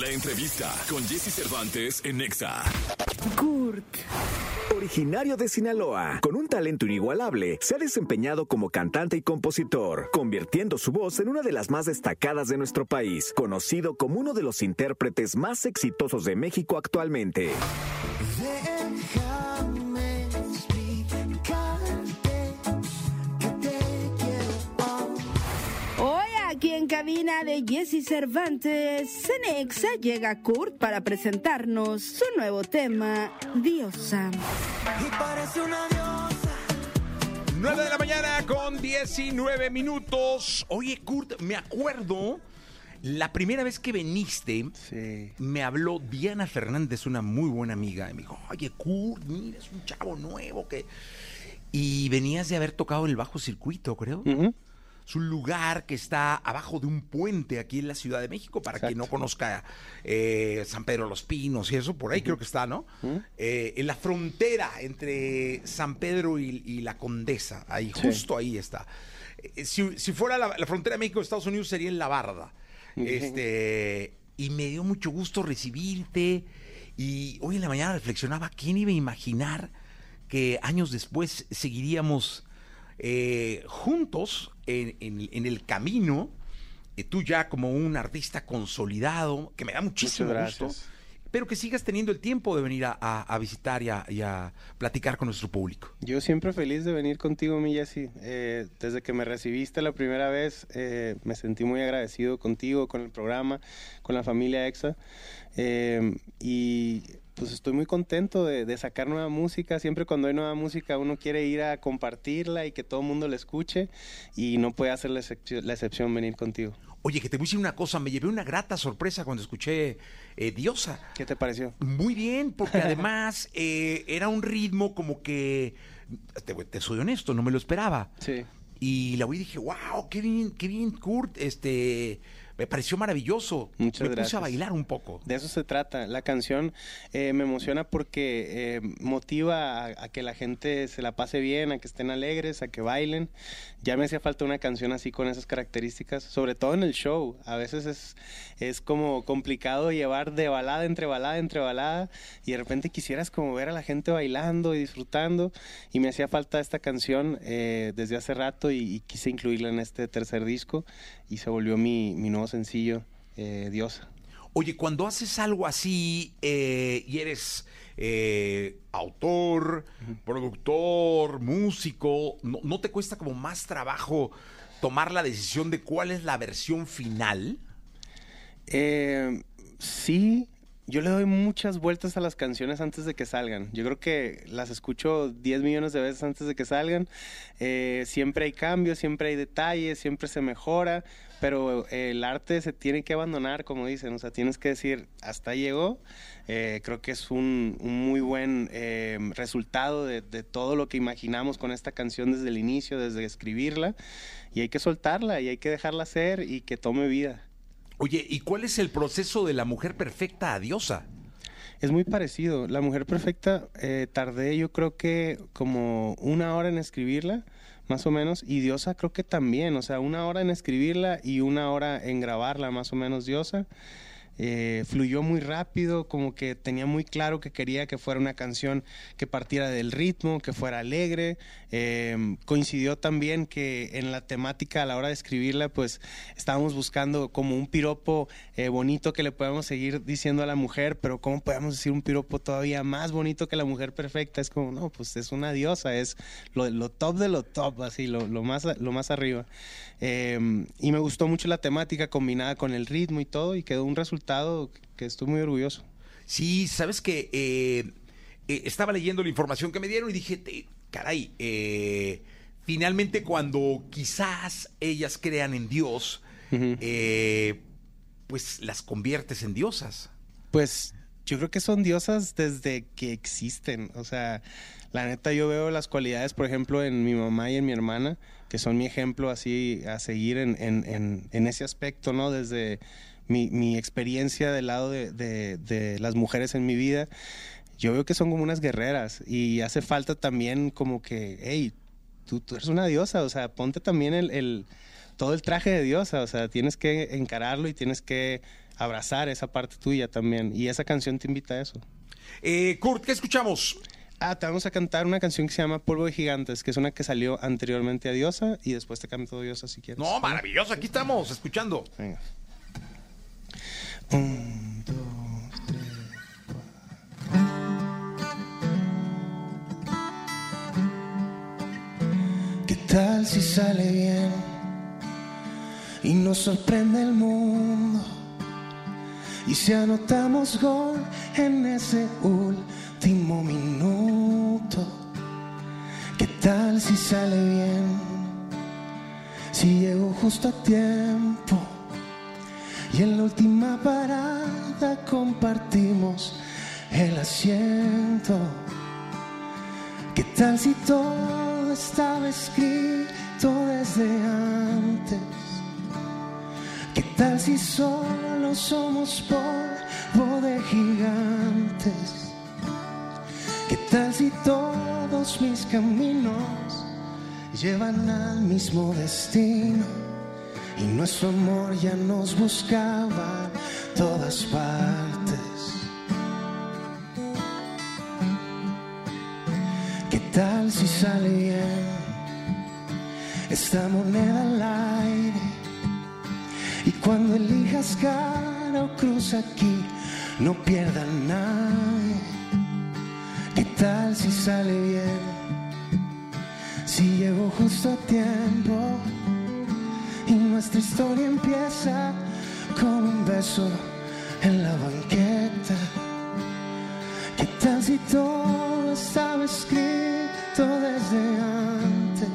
La entrevista con Jesse Cervantes en Nexa. Kurt. Originario de Sinaloa, con un talento inigualable, se ha desempeñado como cantante y compositor, convirtiendo su voz en una de las más destacadas de nuestro país, conocido como uno de los intérpretes más exitosos de México actualmente. Cabina de Jesse Cervantes, Cenexa llega Kurt para presentarnos su nuevo tema, Diosa. Y parece una diosa. 9 de la mañana con 19 minutos. Oye, Kurt, me acuerdo la primera vez que viniste, Sí. me habló Diana Fernández, una muy buena amiga, y me dijo, oye, Kurt, mira, es un chavo nuevo que... Y venías de haber tocado en el bajo circuito, creo. Es un lugar que está abajo de un puente aquí en la Ciudad de México, para quien no conozca eh, San Pedro los Pinos y eso, por ahí creo que está, ¿no? Eh, en la frontera entre San Pedro y, y la Condesa, ahí, Sí. justo ahí está. Eh, si, si fuera la, la frontera de México-Estados Unidos sería en La Barda. Este, y me dio mucho gusto recibirte. Y hoy en la mañana reflexionaba, ¿quién iba a imaginar que años después seguiríamos eh, juntos en, en- en el camino? eh, tú ya como un artista consolidado, que me da muchísimo gusto, pero que sigas teniendo el tiempo de venir a, a- a visitar y a, y a platicar con nuestro público. Yo siempre feliz de venir contigo, mi Jessy. Eh, desde que me recibiste la primera vez, me sentí muy agradecido contigo, con el programa, con la familia EXA. Y pues estoy muy contento de, de sacar nueva música. Siempre cuando hay nueva música uno quiere ir a compartirla y que todo el mundo la escuche. Y no puede hacer la excepción venir contigo. Oye, que te voy a decir una cosa, me llevé una grata sorpresa cuando escuché eh, Diosa. ¿Qué te pareció? Muy bien, porque además eh, era un ritmo como que, te, te soy honesto, no me lo esperaba. Sí. Y la oí y dije, wow, qué bien, qué bien, Kurt, este, me pareció maravilloso. Muchas me puse gracias. a bailar un poco. De eso se trata. La canción eh, me emociona porque eh, motiva a, a que la gente se la pase bien, a que estén alegres, a que bailen. Ya me hacía falta una canción así con esas características, sobre todo en el show. A veces es, es como complicado llevar de balada entre balada entre balada y de repente quisieras como ver a la gente bailando y disfrutando y me hacía falta esta canción eh, desde hace rato y, y quise incluirla en este tercer disco y se volvió mi, mi nuevo sencillo, eh, Diosa. Oye, cuando haces algo así eh, y eres eh, autor, productor, músico, ¿no, no te cuesta como más trabajo tomar la decisión de cuál es la versión final? Eh, sí, yo le doy muchas vueltas a las canciones antes de que salgan. Yo creo que las escucho 10 millones de veces antes de que salgan. Eh, siempre hay cambios, siempre hay detalles, siempre se mejora, pero eh, el arte se tiene que abandonar, como dicen. O sea, tienes que decir, hasta llegó. Eh, creo que es un, un muy buen eh, resultado de, de todo lo que imaginamos con esta canción desde el inicio, desde escribirla. Y hay que soltarla y hay que dejarla ser y que tome vida. Oye, ¿y cuál es el proceso de la mujer perfecta a diosa? Es muy parecido. La Mujer Perfecta eh, tardé yo creo que como una hora en escribirla, más o menos, y Diosa creo que también, o sea, una hora en escribirla y una hora en grabarla, más o menos Diosa. Eh, fluyó muy rápido, como que tenía muy claro que quería que fuera una canción que partiera del ritmo, que fuera alegre. Eh, coincidió también que en la temática a la hora de escribirla, pues estábamos buscando como un piropo eh, bonito que le podamos seguir diciendo a la mujer, pero ¿cómo podemos decir un piropo todavía más bonito que la mujer perfecta? Es como, no, pues es una diosa, es lo, lo top de lo top, así, lo, lo más, lo más arriba. Eh, y me gustó mucho la temática combinada con el ritmo y todo, y quedó un resultado que estoy muy orgulloso. Sí, sabes que eh, eh, estaba leyendo la información que me dieron y dije, caray, eh, finalmente cuando quizás ellas crean en Dios, pues las conviertes en diosas. Pues yo creo que son diosas desde que existen. O sea, la neta yo veo las cualidades, por ejemplo, en mi mamá y en mi hermana, que son mi ejemplo así a seguir en, en- en- en ese aspecto, ¿no? Desde mi, mi experiencia del lado de, de- de las mujeres en mi vida. Yo veo que son como unas guerreras y hace falta también como que, hey, tú, tú eres una diosa, o sea, ponte también el, el- todo el traje de diosa, o sea, tienes que encararlo y tienes que abrazar esa parte tuya también. Y esa canción te invita a eso. Eh, Kurt, ¿qué escuchamos? Ah, te vamos a cantar una canción que se llama Polvo de Gigantes, que es una que salió anteriormente a Diosa y después te canto Diosa si quieres. No, maravilloso, aquí estamos, escuchando. Venga. Un, dos, tres, cuatro. ¿Qué tal si sale bien y nos sorprende el mundo? Y si anotamos gol en ese último minuto, ¿qué tal si sale bien? Si llego justo a tiempo y en la última parada compartimos el asiento. ¿Qué tal si todo estaba escrito desde antes? ¿Qué tal si solo somos polvo de gigantes? ¿Qué tal si todos mis caminos llevan al mismo destino? Y nuestro amor ya nos buscaba todas partes. ¿Qué tal si sale bien esta moneda al aire? Y cuando elijas cara o cruz aquí, no pierda nadie. ¿Qué tal si sale bien? Si llego justo a tiempo nuestra historia empieza con un beso en la banqueta. ¿Qué tal si todo estaba escrito desde antes?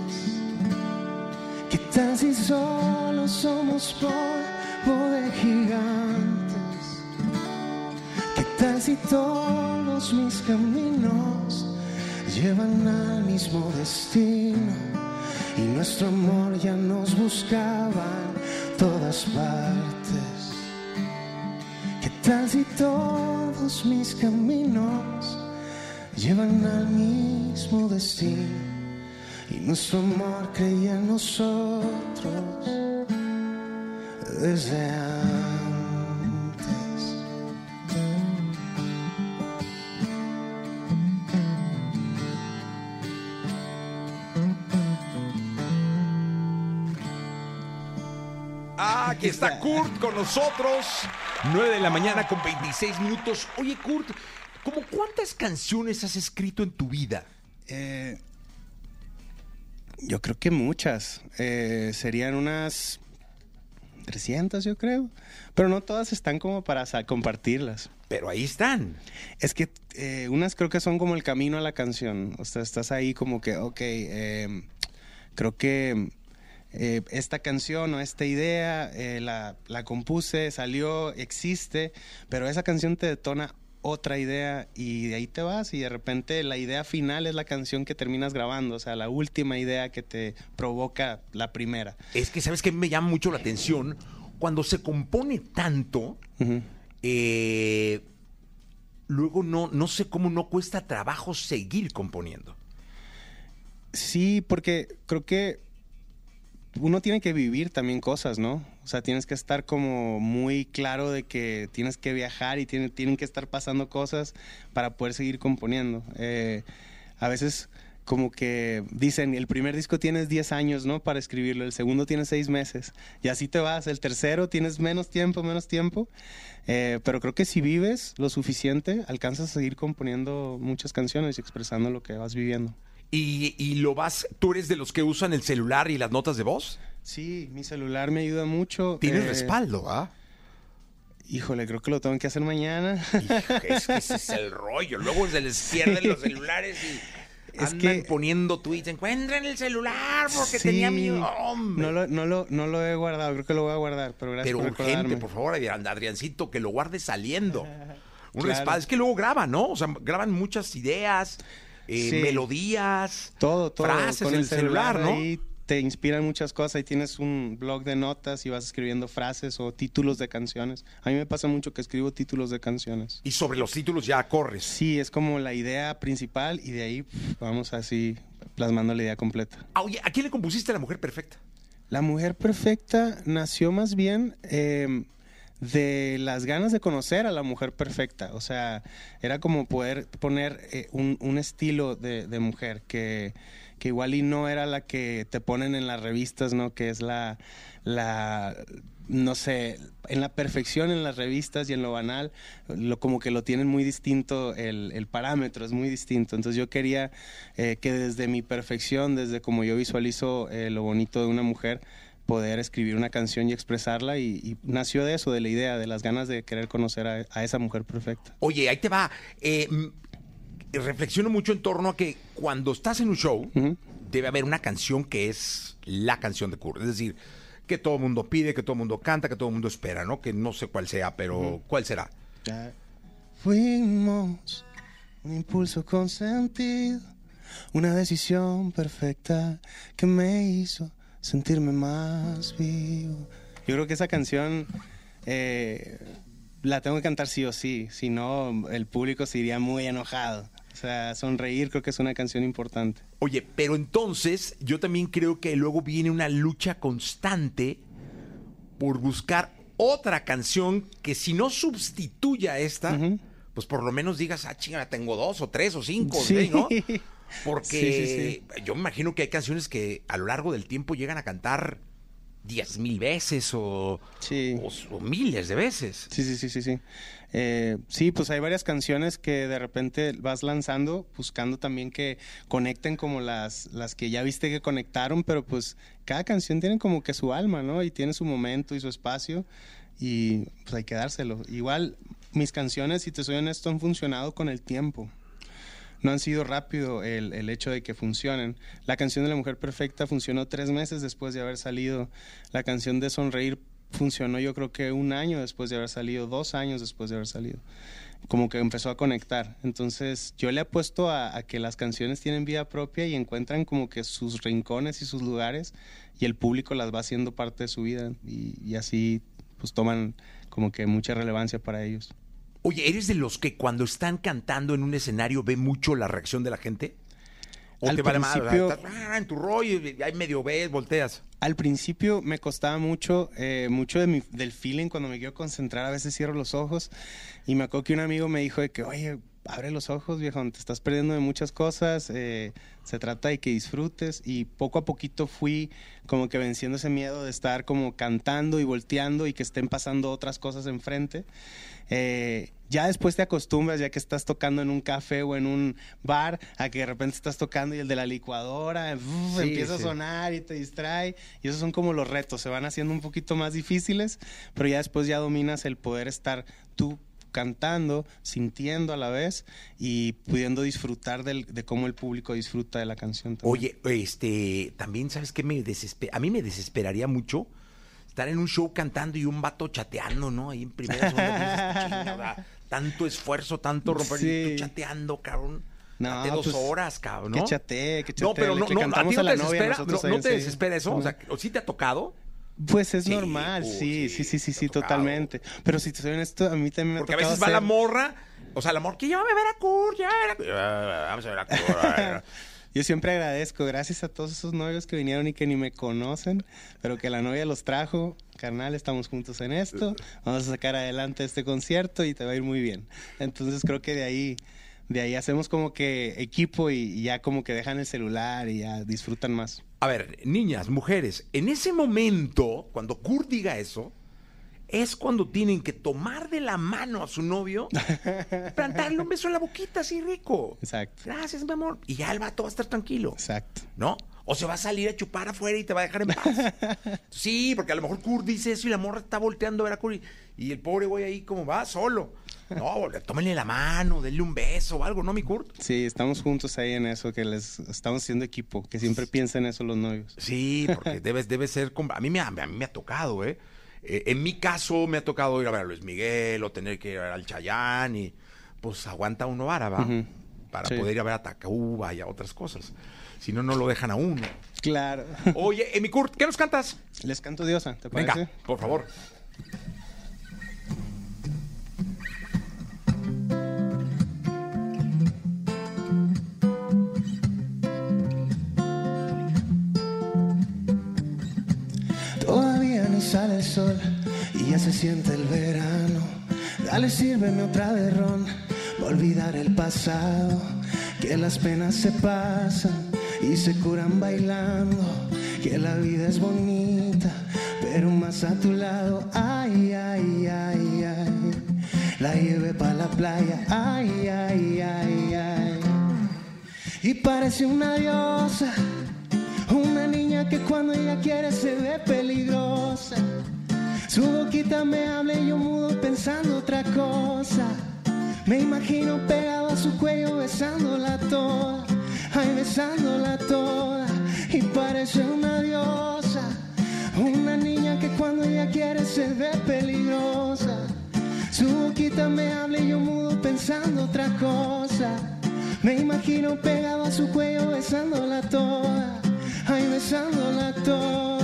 ¿Qué tal si solo somos polvo de gigantes? ¿Qué tal si todos mis caminos llevan al mismo destino? Y nuestro amor ya nos buscaba todas partes. ¿Qué tal si todos mis caminos llevan al mismo destino? Y nuestro amor creía en nosotros desde antes. Está Kurt con nosotros. 9 de la mañana con 26 minutos. Oye, Kurt, ¿cómo cuántas canciones has escrito en tu vida? Eh, yo creo que muchas. Eh, serían unas 300, yo creo. Pero no todas están como para compartirlas. Pero ahí están. Es que eh, unas creo que son como el camino a la canción. O sea, estás ahí como que, ok, creo que eh, esta canción o esta idea eh, la, la compuse, salió, existe, pero esa canción te detona otra idea y de ahí te vas y de repente la idea final es la canción que terminas grabando, o sea, la última idea que te provoca la primera. Es que, ¿sabes qué me llama mucho la atención? Cuando se compone tanto, eh, luego no, no sé cómo no cuesta trabajo seguir componiendo. Sí, porque creo que uno tiene que vivir también cosas, ¿no? O sea, tienes que estar como muy claro de que tienes que viajar y tiene- tienen que estar pasando cosas para poder seguir componiendo. Eh, a veces como que dicen, el primer disco tienes 10 años, ¿no? Para escribirlo, el segundo tienes 6 meses y así te vas, el tercero tienes menos tiempo, menos tiempo, Eh, pero creo que si vives lo suficiente, alcanzas a seguir componiendo muchas canciones y expresando lo que vas viviendo. Y, y lo vas, tú eres de los que usan el celular y las notas de voz. Sí, mi celular me ayuda mucho. Tienes Eh, respaldo, ¿ah? Híjole, creo que lo tengo que hacer mañana. Hijo, es que ese es el rollo. Luego se les pierden los celulares y Es andan que- poniendo tweets. Encuentren el celular porque Sí, tenía mi hombre. No lo, no, lo, no lo he guardado, creo que lo voy a guardar, pero gracias Pero por urgente, recordarme. por favor, Adriancito, que lo guarde saliendo. Un Claro. respaldo. Es que luego graban, ¿no? O sea, graban muchas ideas, eh, Sí. melodías, Todo, todo. frases con en el celular, ¿no? ahí te inspiran muchas cosas y tienes un blog de notas y vas escribiendo frases o títulos de canciones. A mí me pasa mucho que escribo títulos de canciones. Y sobre los títulos ya corres. Sí, es como la idea principal y de ahí vamos así plasmando la idea completa. Ah, oye, ¿a quién le compusiste La Mujer Perfecta? La mujer perfecta nació más bien eh, de las ganas de conocer a la mujer perfecta. O sea, era como poder poner eh, un, un estilo de, de mujer que, que igual y no era la que te ponen en las revistas, ¿no? Que es la, la no sé, en la perfección en las revistas y en lo banal, lo, como que lo tienen muy distinto, el, el parámetro es muy distinto. Entonces yo quería eh, que desde mi perfección, desde como yo visualizo eh, lo bonito de una mujer, poder escribir una canción y expresarla y, y nació de eso, de la idea, de las ganas de querer conocer a, a esa mujer perfecta. Oye, ahí te va. Eh, reflexiono mucho en torno a que cuando estás en un show, debe haber una canción que es la canción de Kurt. Es decir, que todo el mundo pide, que todo el mundo canta, que todo el mundo espera, ¿no? Que no sé cuál sea, pero ¿cuál será? Fuimos un impulso consentido, una decisión perfecta que me hizo sentirme más vivo. Yo creo que esa canción eh, la tengo que cantar sí o sí, si no el público se iría muy enojado. O sea, sonreír creo que es una canción importante. Oye, pero entonces yo también creo que luego viene una lucha constante por buscar otra canción que si no sustituya a esta, pues por lo menos digas, ah, chinga, tengo dos o tres o cinco, Sí. ¿no? Porque Sí, sí, yo me imagino que hay canciones que a lo largo del tiempo llegan a cantar diez mil veces o, Sí. o- o miles de veces. Sí, sí, sí, sí, sí. Eh, sí, pues hay varias canciones que de repente vas lanzando, buscando también que conecten como las, las que ya viste que conectaron, pero pues cada canción tiene como que su alma, ¿no? Y tiene su momento y su espacio y pues hay que dárselo. Igual mis canciones, si te soy honesto, han funcionado con el tiempo. No han sido rápido el, el hecho de que funcionen. La canción de la mujer perfecta funcionó tres meses después de haber salido. La canción de sonreír funcionó yo creo que un año después de haber salido, dos años después de haber salido. Como que empezó a conectar. Entonces yo le apuesto a, a que las canciones tienen vida propia y encuentran como que sus rincones y sus lugares y el público las va haciendo parte de su vida y, y así pues toman como que mucha relevancia para ellos. Oye, ¿eres de los que cuando están cantando en un escenario ve mucho la reacción de la gente? ¿O Al te vale principio- Estás, ah, en tu rollo, ahí medio ves, volteas. Al principio me costaba mucho, eh, mucho de mi- del feeling cuando me quiero concentrar, a veces cierro los ojos y me acuerdo que un amigo me dijo de que, oye, abre los ojos, viejo, te estás perdiendo de muchas cosas, eh, se trata de que disfrutes y poco a poquito fui como que venciendo ese miedo de estar como cantando y volteando y que estén pasando otras cosas enfrente. Eh, ya después te acostumbras, ya que estás tocando en un café o en un bar, a que de repente estás tocando y el de la licuadora uf, Sí, empieza sí. a sonar y te distrae. Y esos son como los retos, se van haciendo un poquito más difíciles, pero ya después ya dominas el poder estar tú cantando, sintiendo a la vez y pudiendo disfrutar del- de cómo el público disfruta de la canción. también. Oye, este, también, ¿sabes qué me desespera? A mí me desesperaría mucho estar en un show cantando y un vato chateando, ¿no? Ahí en primera segunda, dices, "Chinga, o sea, tanto esfuerzo, tanto romper y Sí. tú chateando, cabrón. No, dos pues, horas, cabrón, ¿no? Que chatee, que No, chatee, pero le- no, no, ¿a ti no te desespera? ¿No, ahí no te desespera eso? O sea, ¿o sí te ha tocado? Pues es Sí, normal, sí, sí, sí, sí, sí, totalmente. Pero si te soy honesto, a mí también me Porque ha a tocado veces va la morra, o sea, la morra, que llévame a ver a Kurt, llévame a ver a Kurt. Ah, Vamos a ver a Kurt. Yo siempre agradezco, gracias a todos esos novios que vinieron y que ni me conocen, pero que la novia los trajo. Carnal, estamos juntos en esto, vamos a sacar adelante este concierto y te va a ir muy bien. Entonces creo que de ahí, de ahí hacemos como que equipo y, y ya como que dejan el celular y ya disfrutan más. A ver, niñas, mujeres, en ese momento, cuando Kurt diga eso, es cuando tienen que tomar de la mano a su novio, plantarle un beso en la boquita así rico. Exacto, Gracias, mi amor. Y ya el vato va a estar tranquilo, exacto. ¿no? O se va a salir a chupar afuera y te va a dejar en paz. Sí, porque a lo mejor Kurt dice eso y la morra está volteando a ver a Kurt y, y el pobre güey ahí como va, solo. No, tómenle la mano, denle un beso o algo, ¿no, mi Kurt? Sí, estamos juntos ahí en eso, que les estamos haciendo equipo, que siempre piensen eso los novios. Sí, porque debe, debe ser... A mí, me ha, a mí me ha tocado, ¿eh? Eh, En mi caso me ha tocado ir a ver a Luis Miguel o tener que ir al Chayán y pues aguanta uno vara. Para Sí. poder ir a ver a Tacuba y a otras cosas. Si no, no lo dejan a uno. Claro. Oye, Emi Kurt, ¿qué nos cantas? Les canto diosa, ¿te parece? Venga, por favor. Sol y Ya se siente el verano. Dale, sírveme otra de ron. Olvidar el pasado. Que las penas se pasan y se curan bailando. Que la vida es bonita, pero más a tu lado. Ay, ay, ay, ay. La llevé para la playa. Ay, ay, ay, ay. Y parece una diosa. Una niña que cuando ella quiere se ve peligrosa. Su boquita me habla y yo mudo pensando otra cosa. Me imagino pegado a su cuello besándola toda. Ay, besándola toda. Y parece una diosa. Una niña que cuando ella quiere se ve peligrosa. Su boquita me habla y yo mudo pensando otra cosa. Me imagino pegado a su cuello besándola toda. Ay, besándola toda.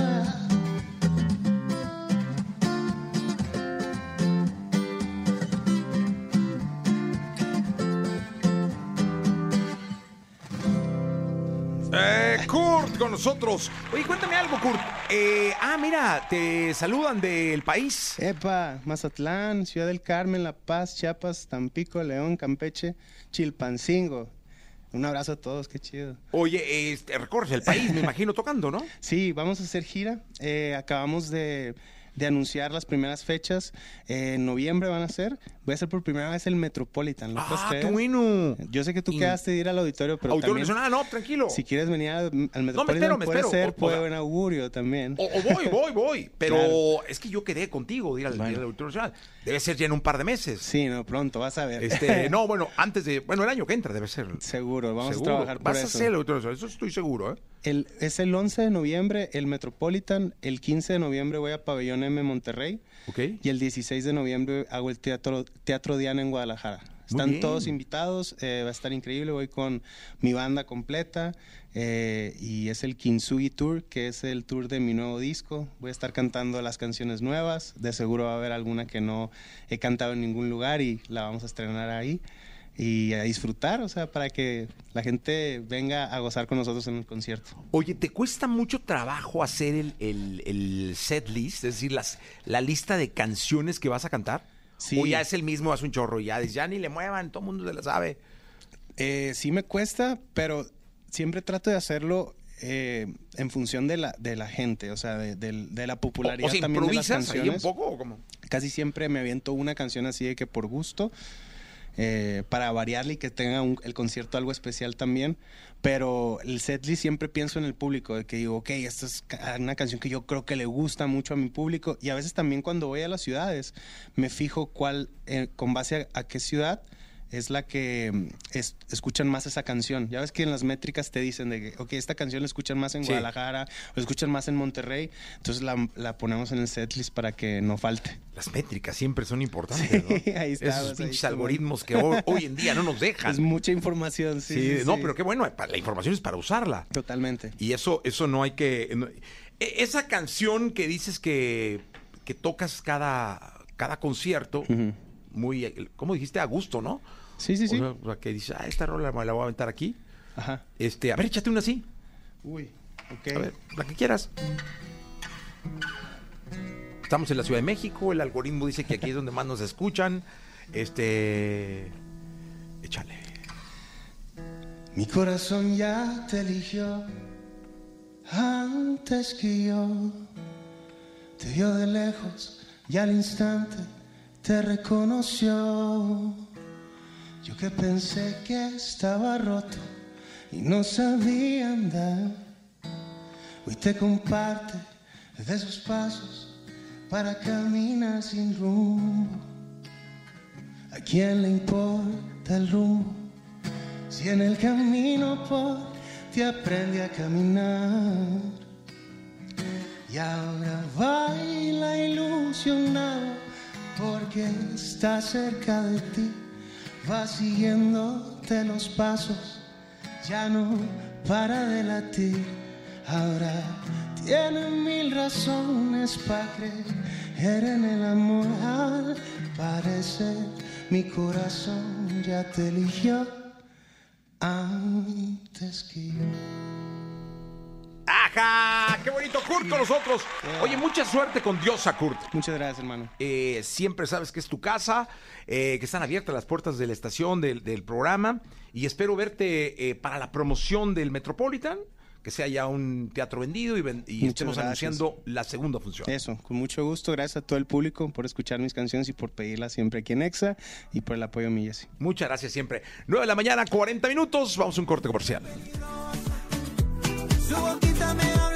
Kurt con nosotros. Oye, cuéntame algo, Kurt. Eh, ah, mira, te saludan del país. Epa, Mazatlán, Ciudad del Carmen, La Paz, Chiapas, Tampico, León, Campeche, Chilpancingo. Un abrazo a todos, qué chido. Oye, este, recorres el país, me imagino, tocando, ¿no? Sí, vamos a hacer gira. Eh, acabamos de, de anunciar las primeras fechas. Eh, en noviembre van a ser. Voy a hacer por primera vez el Metropolitan. ¿lo puedes Ah, qué bueno. Yo sé que tú Y- quedaste de ir al auditorio, pero Auditorio Nacional, no, tranquilo. si quieres venir al, al Metropolitan, espero, me puede espero. ser O- o buen augurio también. O, o voy, voy, voy. Pero Claro. es que yo quedé contigo de ir al, Bueno. ir al Auditorio Nacional. Debe ser ya en un par de meses. Sí, no, pronto, vas a ver. Este, no, bueno, antes de. Bueno, el año que entra debe ser. Seguro, vamos Seguro. a trabajar por Vas a eso. hacer el Auditorio Nacional, eso estoy seguro, ¿eh? El, es el 11 de noviembre el Metropolitan, el 15 de noviembre voy a Pabellón M Monterrey y el 16 de noviembre hago el Teatro, teatro Diana en Guadalajara. Están todos invitados, eh, va a estar increíble, voy con mi banda completa eh, y es el Kintsugi Tour, que es el tour de mi nuevo disco. Voy a estar cantando las canciones nuevas, de seguro va a haber alguna que no he cantado en ningún lugar y la vamos a estrenar ahí. Y a disfrutar, o sea, para que la gente venga a gozar con nosotros en el concierto. Oye, ¿te cuesta mucho trabajo hacer el, el, el set list? Es decir, las, la lista de canciones que vas a cantar. Sí. O ya es el mismo, hace un chorro y ya ya ni le muevan, todo el mundo se la sabe. Eh, sí me cuesta, pero siempre trato de hacerlo eh, en función de la, de la gente, o sea, de, de la O, popularidad o sea, también de las improvisas ahí un canciones. poco o cómo? Casi siempre me aviento una canción así de que por gusto, eh, para variarle y que tenga un- el concierto algo especial también. Pero el setlist siempre pienso en el público, de que digo, ok, esta es una canción que yo creo que le gusta mucho a mi público. Y a veces también cuando voy a las ciudades, me fijo cuál, eh, con base a qué ciudad es la que mm, es- escuchan más esa canción. Ya ves que en las métricas te dicen de que, ok, esta canción la escuchan más en Sí. Guadalajara o la escuchan más en Monterrey. Entonces la, la ponemos en el setlist para que no falte. Las métricas siempre son importantes, ¿no? Sí, ahí está, Esos ahí pinches está, algoritmos que hoy, hoy en día no nos dejan. Es mucha información, sí. Sí, sí, no, pero qué bueno, la información es para usarla. Totalmente. Y eso, eso no hay que. no- e- esa canción que dices que, que tocas cada, cada concierto, muy, ¿cómo dijiste? A gusto, ¿no? Sí, sí, sí. O sea, o sea, que dices, ah, esta rola me la voy a aventar aquí. Ajá. Este, a ver, échate una así. Uy, ok. A ver, la que quieras. Estamos en la Ciudad de México, el algoritmo dice que aquí es donde más nos escuchan. Este. Échale. Mi corazón ya te eligió antes que yo. Te vio de lejos y al instante te reconoció. Yo que pensé que estaba roto y no sabía andar. Hoy te comparte de sus pasos para caminar sin rumbo. ¿A quién le importa el rumbo? Si en el camino por te aprende a caminar y ahora baila ilusionado porque está cerca de ti, va siguiéndote los pasos, ya no para de latir, ahora tiene mil razones para creer en el amor, al parecer mi corazón ya te eligió antes que yo. ¡Ah, Ajá, qué bonito, Kurt con nosotros. Oye, mucha suerte con Diosa, Kurt. Muchas gracias, hermano. Eh, siempre sabes que es tu casa, eh, que están abiertas las puertas de la estación, del, del programa, y espero verte eh, para la promoción del Metropolitan, que sea ya un teatro vendido y, ven- y Muchas estemos gracias. anunciando la segunda función. Eso, con mucho gusto. Gracias a todo el público por escuchar mis canciones y por pedirlas siempre aquí en Exa y por el apoyo a mi Jessy. Muchas gracias siempre. 9 de la mañana, 40 minutos, vamos a un corte comercial. Su boquita me habla